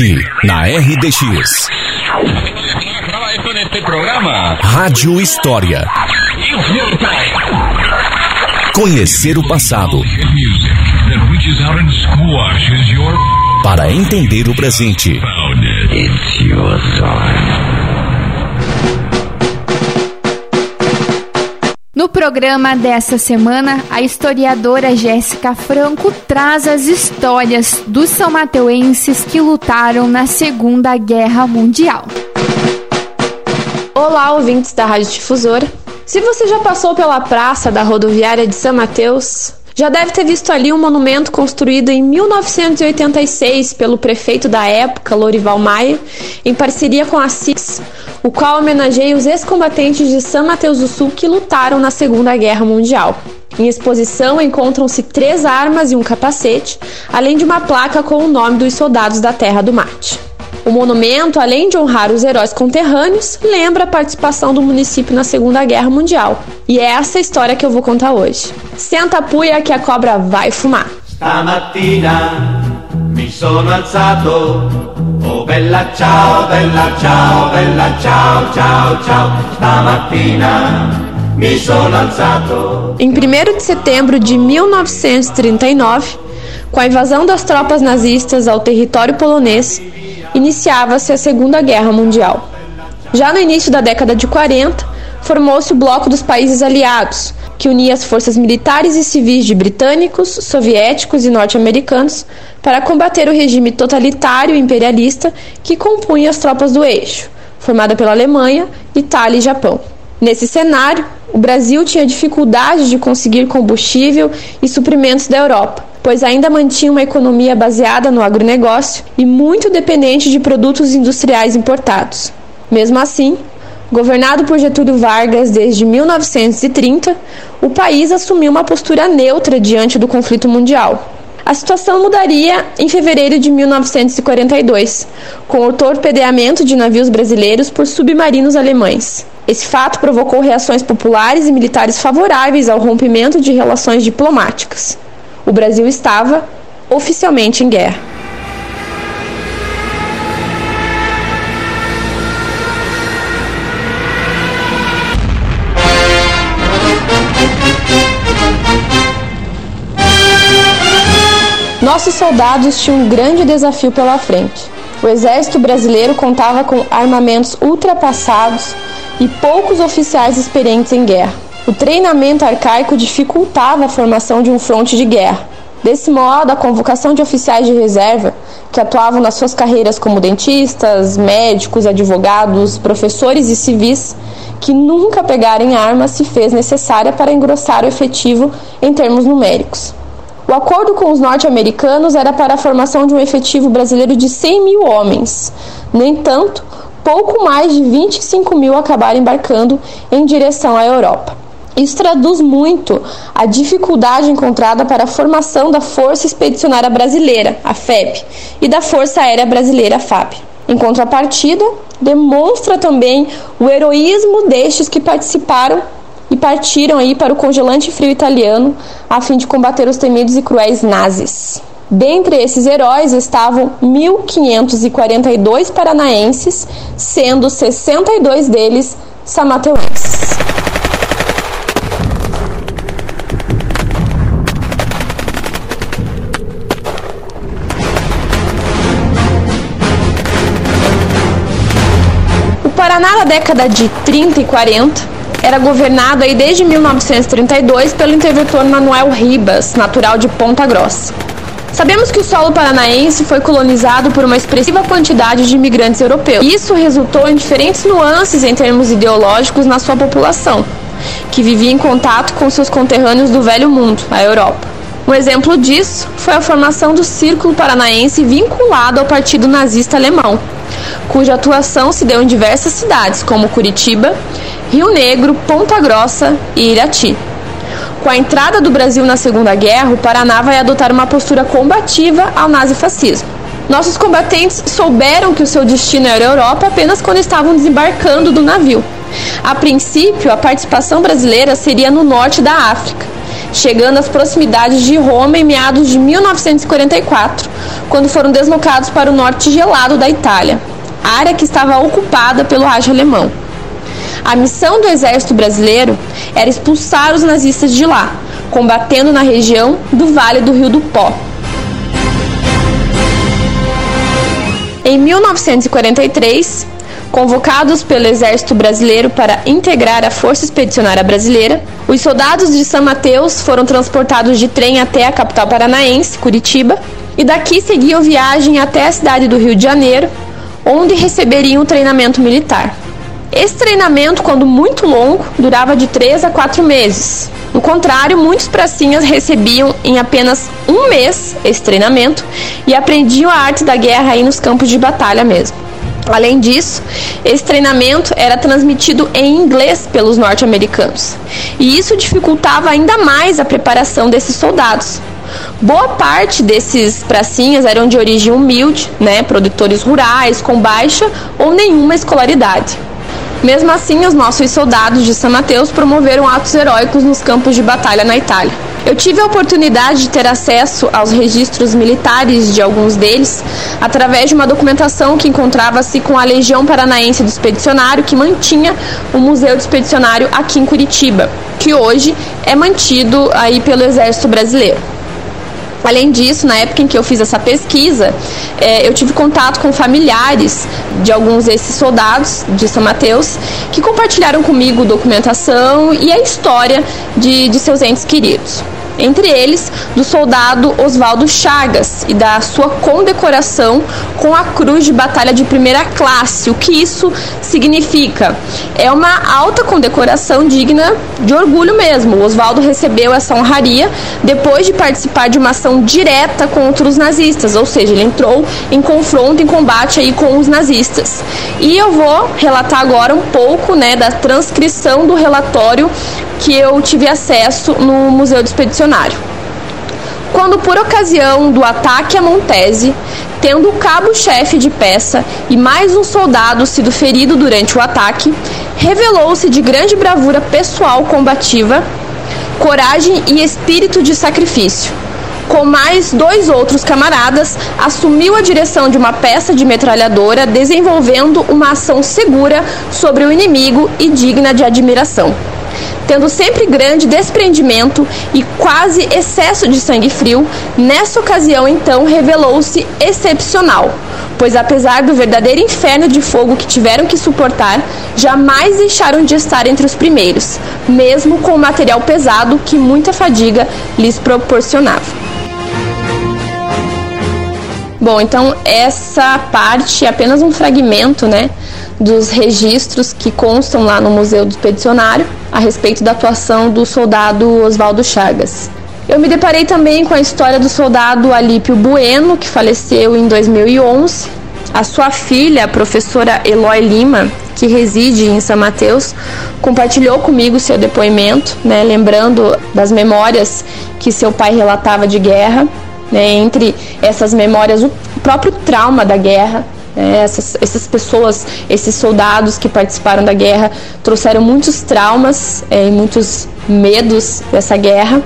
Aqui, na RDX. Rádio História. Conhecer o passado. Para entender o presente. Programa dessa semana, a historiadora Jéssica Franco traz as histórias dos são mateuenses que lutaram na Segunda Guerra Mundial. Olá, ouvintes da Rádio Difusora. Se você já passou pela praça da rodoviária de São Mateus, já deve ter visto ali um monumento construído em 1986 pelo prefeito da época, Lorival Maia, em parceria com a CIS, o qual homenageia os ex-combatentes de São Mateus do Sul que lutaram na Segunda Guerra Mundial. Em exposição encontram-se três armas e um capacete, além de uma placa com o nome dos soldados da Terra do Mate. O monumento, além de honrar os heróis conterrâneos, lembra a participação do município na Segunda Guerra Mundial. E é essa história que eu vou contar hoje. Senta a puia que a cobra vai fumar. Mi sono alzato Oh bella ciao, bella ciao, bella ciao, ciao, ciao Stamattina Em 1 de setembro de 1939, com a invasão das tropas nazistas ao território polonês, iniciava-se a Segunda Guerra Mundial. Já no início da década de 40, formou-se o Bloco dos Países Aliados, que unia as forças militares e civis de britânicos, soviéticos e norte-americanos para combater o regime totalitário imperialista que compunha as tropas do eixo, formada pela Alemanha, Itália e Japão. Nesse cenário, o Brasil tinha dificuldade de conseguir combustível e suprimentos da Europa, pois ainda mantinha uma economia baseada no agronegócio e muito dependente de produtos industriais importados. Mesmo assim, governado por Getúlio Vargas desde 1930, o país assumiu uma postura neutra diante do conflito mundial. A situação mudaria em fevereiro de 1942, com o torpedeamento de navios brasileiros por submarinos alemães. Esse fato provocou reações populares e militares favoráveis ao rompimento de relações diplomáticas o Brasil estava oficialmente em guerra. Nossos soldados tinham um grande desafio pela frente. O exército brasileiro contava com armamentos ultrapassados e poucos oficiais experientes em guerra. O treinamento arcaico dificultava a formação de um fronte de guerra. Desse modo, a convocação de oficiais de reserva, que atuavam nas suas carreiras como dentistas, médicos, advogados, professores e civis, que nunca pegarem armas, se fez necessária para engrossar o efetivo em termos numéricos. O acordo com os norte-americanos era para a formação de um efetivo brasileiro de 100 mil homens. No entanto, pouco mais de 25 mil acabaram embarcando em direção à Europa. Isso traduz muito a dificuldade encontrada para a formação da Força Expedicionária Brasileira, a FEB, e da Força Aérea Brasileira, a FAB. Em contrapartida, demonstra também o heroísmo destes que participaram e partiram aí para o congelante frio italiano a fim de combater os temidos e cruéis nazis. Dentre esses heróis estavam 1.542 paranaenses, sendo 62 deles samateuenses. Paraná, na década de 30 e 40, era governado aí desde 1932 pelo interventor Manuel Ribas, natural de Ponta Grossa. Sabemos que o solo paranaense foi colonizado por uma expressiva quantidade de imigrantes europeus. Isso resultou em diferentes nuances em termos ideológicos na sua população, que vivia em contato com seus conterrâneos do Velho Mundo, a Europa. Um exemplo disso foi a formação do Círculo Paranaense vinculado ao Partido Nazista Alemão, cuja atuação se deu em diversas cidades, como Curitiba, Rio Negro, Ponta Grossa e Irati. Com a entrada do Brasil na Segunda Guerra, o Paraná vai adotar uma postura combativa ao nazifascismo. Nossos combatentes souberam que o seu destino era a Europa apenas quando estavam desembarcando do navio. A princípio, a participação brasileira seria no norte da África, chegando às proximidades de Roma em meados de 1944, quando foram deslocados para o norte gelado da Itália, área que estava ocupada pelo Reich alemão. A missão do exército brasileiro era expulsar os nazistas de lá, combatendo na região do Vale do Rio do Pó. Em 1943, convocados pelo Exército Brasileiro para integrar a Força Expedicionária Brasileira, os soldados de São Mateus foram transportados de trem até a capital paranaense, Curitiba, e daqui seguiam viagem até a cidade do Rio de Janeiro, onde receberiam treinamento militar. Esse treinamento, quando muito longo, durava de 3 a 4 meses. No contrário, muitos pracinhas recebiam em apenas um mês esse treinamento e aprendiam a arte da guerra aí nos campos de batalha mesmo. Além disso, esse treinamento era transmitido em inglês pelos norte-americanos, e isso dificultava ainda mais a preparação desses soldados. Boa parte desses pracinhas eram de origem humilde, né, produtores rurais com baixa ou nenhuma escolaridade. Mesmo assim, os nossos soldados de São Mateus promoveram atos heróicos nos campos de batalha na Itália. Eu tive a oportunidade de ter acesso aos registros militares de alguns deles através de uma documentação que encontrava-se com a Legião Paranaense do Expedicionário, que mantinha o Museu do Expedicionário aqui em Curitiba, que hoje é mantido aí pelo Exército Brasileiro. Além disso, na época em que eu fiz essa pesquisa, é, eu tive contato com familiares de alguns desses soldados de São Mateus que compartilharam comigo documentação e a história de, de seus entes queridos entre eles do soldado Oswaldo Chagas e da sua condecoração com a Cruz de Batalha de Primeira Classe. O que isso significa? É uma alta condecoração digna de orgulho mesmo. Oswaldo recebeu essa honraria depois de participar de uma ação direta contra os nazistas, ou seja, ele entrou em confronto, em combate aí com os nazistas. E eu vou relatar agora um pouco, né, da transcrição do relatório que eu tive acesso no Museu do Expedicionário. Quando, por ocasião do ataque a Montese, tendo o cabo-chefe de peça e mais um soldado sido ferido durante o ataque, revelou-se de grande bravura pessoal combativa, coragem e espírito de sacrifício. Com mais dois outros camaradas, assumiu a direção de uma peça de metralhadora, desenvolvendo uma ação segura sobre o inimigo e digna de admiração tendo sempre grande desprendimento e quase excesso de sangue frio, nessa ocasião então revelou-se excepcional, pois apesar do verdadeiro inferno de fogo que tiveram que suportar, jamais deixaram de estar entre os primeiros, mesmo com o material pesado que muita fadiga lhes proporcionava. Bom, então essa parte é apenas um fragmento, né, dos registros que constam lá no Museu do Expedicionário a respeito da atuação do soldado Oswaldo Chagas. Eu me deparei também com a história do soldado Alípio Bueno, que faleceu em 2011. A sua filha, a professora Eloy Lima, que reside em São Mateus, compartilhou comigo seu depoimento, né, lembrando das memórias que seu pai relatava de guerra. Né, entre essas memórias, o próprio trauma da guerra, né? Essas, essas pessoas, esses soldados que participaram da guerra, trouxeram muitos traumas é, e muitos medos dessa guerra.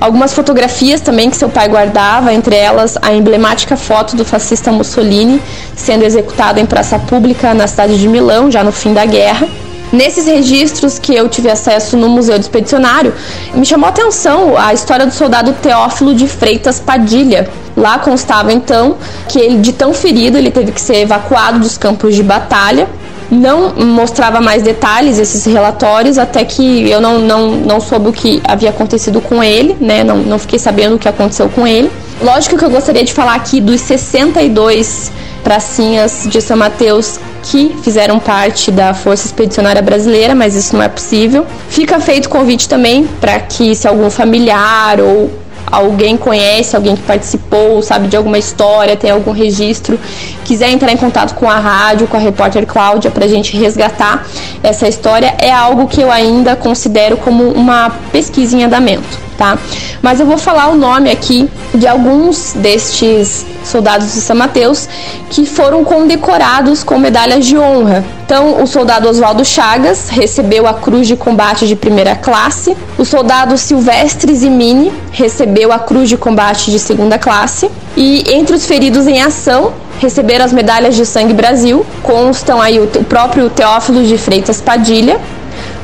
Algumas fotografias também que seu pai guardava, entre elas a emblemática foto do fascista Mussolini sendo executado em praça pública na cidade de Milão, já no fim da guerra. Nesses registros que eu tive acesso no Museu do Expedicionário, me chamou a atenção a história do soldado Teófilo de Freitas Padilha. Lá constava então que ele, de tão ferido, ele teve que ser evacuado dos campos de batalha. Não mostrava mais detalhes esses relatórios, até que eu não, não, não soube o que havia acontecido com ele, né? Não, não fiquei sabendo o que aconteceu com ele. Lógico que eu gostaria de falar aqui dos 62 pracinhas de São Mateus que fizeram parte da Força Expedicionária Brasileira, mas isso não é possível. Fica feito convite também para que, se algum familiar ou alguém conhece, alguém que participou, sabe de alguma história, tem algum registro, quiser entrar em contato com a rádio, com a repórter Cláudia, para a gente resgatar essa história, é algo que eu ainda considero como uma pesquisa em andamento, tá? Mas eu vou falar o nome aqui de alguns destes soldados de São Mateus que foram condecorados com medalhas de honra. Então, o soldado Oswaldo Chagas recebeu a Cruz de Combate de primeira classe, o soldado Silvestre Zimini recebeu a Cruz de Combate de segunda classe, e entre os feridos em ação receberam as medalhas de Sangue Brasil, constam aí o próprio Teófilo de Freitas Padilha,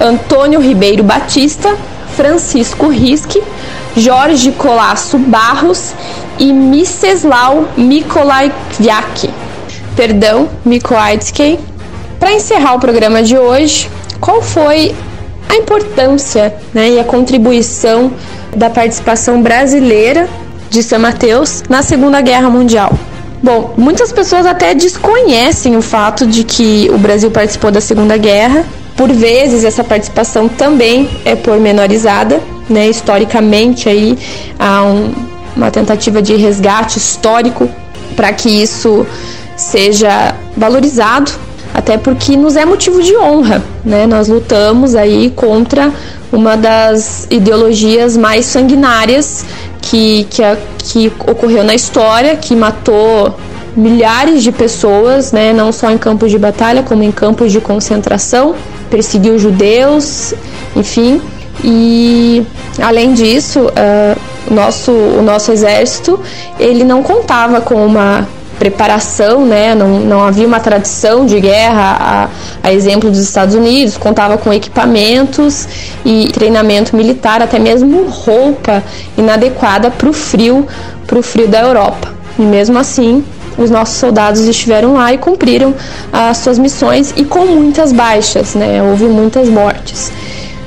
Antônio Ribeiro Batista, Francisco Risque, Jorge Colasso Barros e Miceslau Mikolajwiak. Perdão, Mikołajski. Para encerrar o programa de hoje, qual foi a importância né, e a contribuição da participação brasileira de São Mateus na Segunda Guerra Mundial? Bom, muitas pessoas até desconhecem o fato de que o Brasil participou da Segunda Guerra. Por vezes essa participação também é pormenorizada, né? Historicamente aí há um, uma tentativa de resgate histórico para que isso seja valorizado, até porque nos é motivo de honra, né? Nós lutamos aí contra uma das ideologias mais sanguinárias que, que, a, que ocorreu na história, que matou milhares de pessoas, né, não só em campos de batalha, como em campos de concentração, perseguiu judeus, enfim. E além disso, uh, o, nosso, o nosso exército ele não contava com uma preparação, né? não, não havia uma tradição de guerra, a, a exemplo dos Estados Unidos, contava com equipamentos e treinamento militar, até mesmo roupa inadequada para o frio, para o frio da Europa. E mesmo assim, os nossos soldados estiveram lá e cumpriram as suas missões e com muitas baixas, né? houve muitas mortes.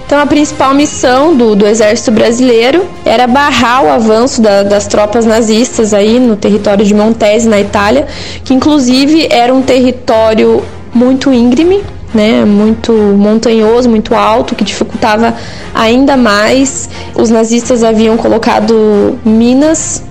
Então, a principal missão do, do exército brasileiro era barrar o avanço da, das tropas nazistas aí no território de Montese, na Itália, que inclusive era um território muito íngreme, né, muito montanhoso, muito alto, que dificultava ainda mais. Os nazistas haviam colocado minas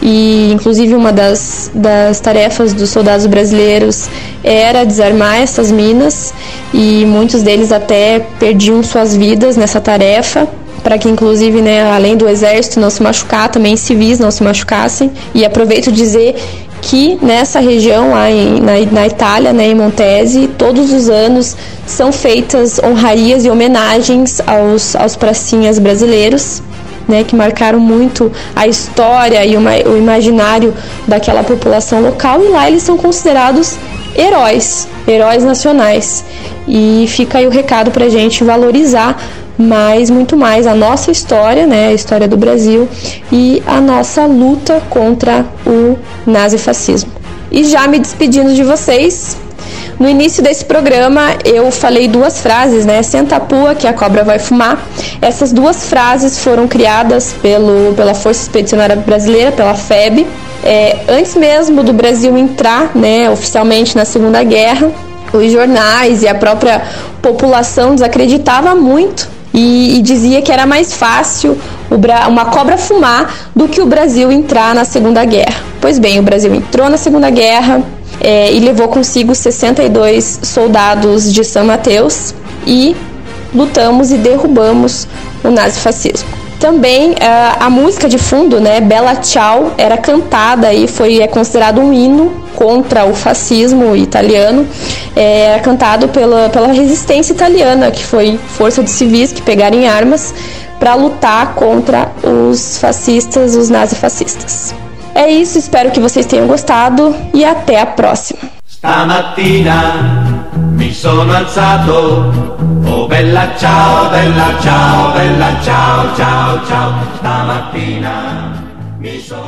e inclusive uma das, das tarefas dos soldados brasileiros era desarmar essas minas e muitos deles até perdiam suas vidas nessa tarefa para que inclusive, né, além do exército não se machucar, também civis não se machucassem. E aproveito dizer que nessa região, lá em, na, na Itália, né, em Montese, todos os anos são feitas honrarias e homenagens aos, aos pracinhas brasileiros né, que marcaram muito a história e uma, o imaginário daquela população local, e lá eles são considerados heróis, heróis nacionais. E fica aí o recado para a gente valorizar mais, muito mais a nossa história, né, a história do Brasil e a nossa luta contra o nazifascismo. E já me despedindo de vocês, no início desse programa eu falei duas frases, né? Senta pua que a cobra vai fumar. Essas duas frases foram criadas pelo, pela Força Expedicionária Brasileira, pela FEB, é, antes mesmo do Brasil entrar, né, oficialmente na Segunda Guerra. Os jornais e a própria população desacreditava muito e, e, dizia que era mais fácil uma cobra fumar do que o Brasil entrar na Segunda Guerra. Pois bem, o Brasil entrou na Segunda Guerra, é, e levou consigo 62 soldados de São Mateus e lutamos e derrubamos o nazifascismo. Também a, a música de fundo, né, Bella Ciao, era cantada e foi é considerado um hino contra o fascismo italiano. É, era cantado pela, pela resistência italiana, que foi força de civis que pegaram armas para lutar contra os fascistas, os nazifascistas. É isso, espero que vocês tenham gostado e até a próxima. Stamattina mi sono alzato, oh bella ciao, bella ciao, bella ciao, ciao, ciao. Stamattina mi sono.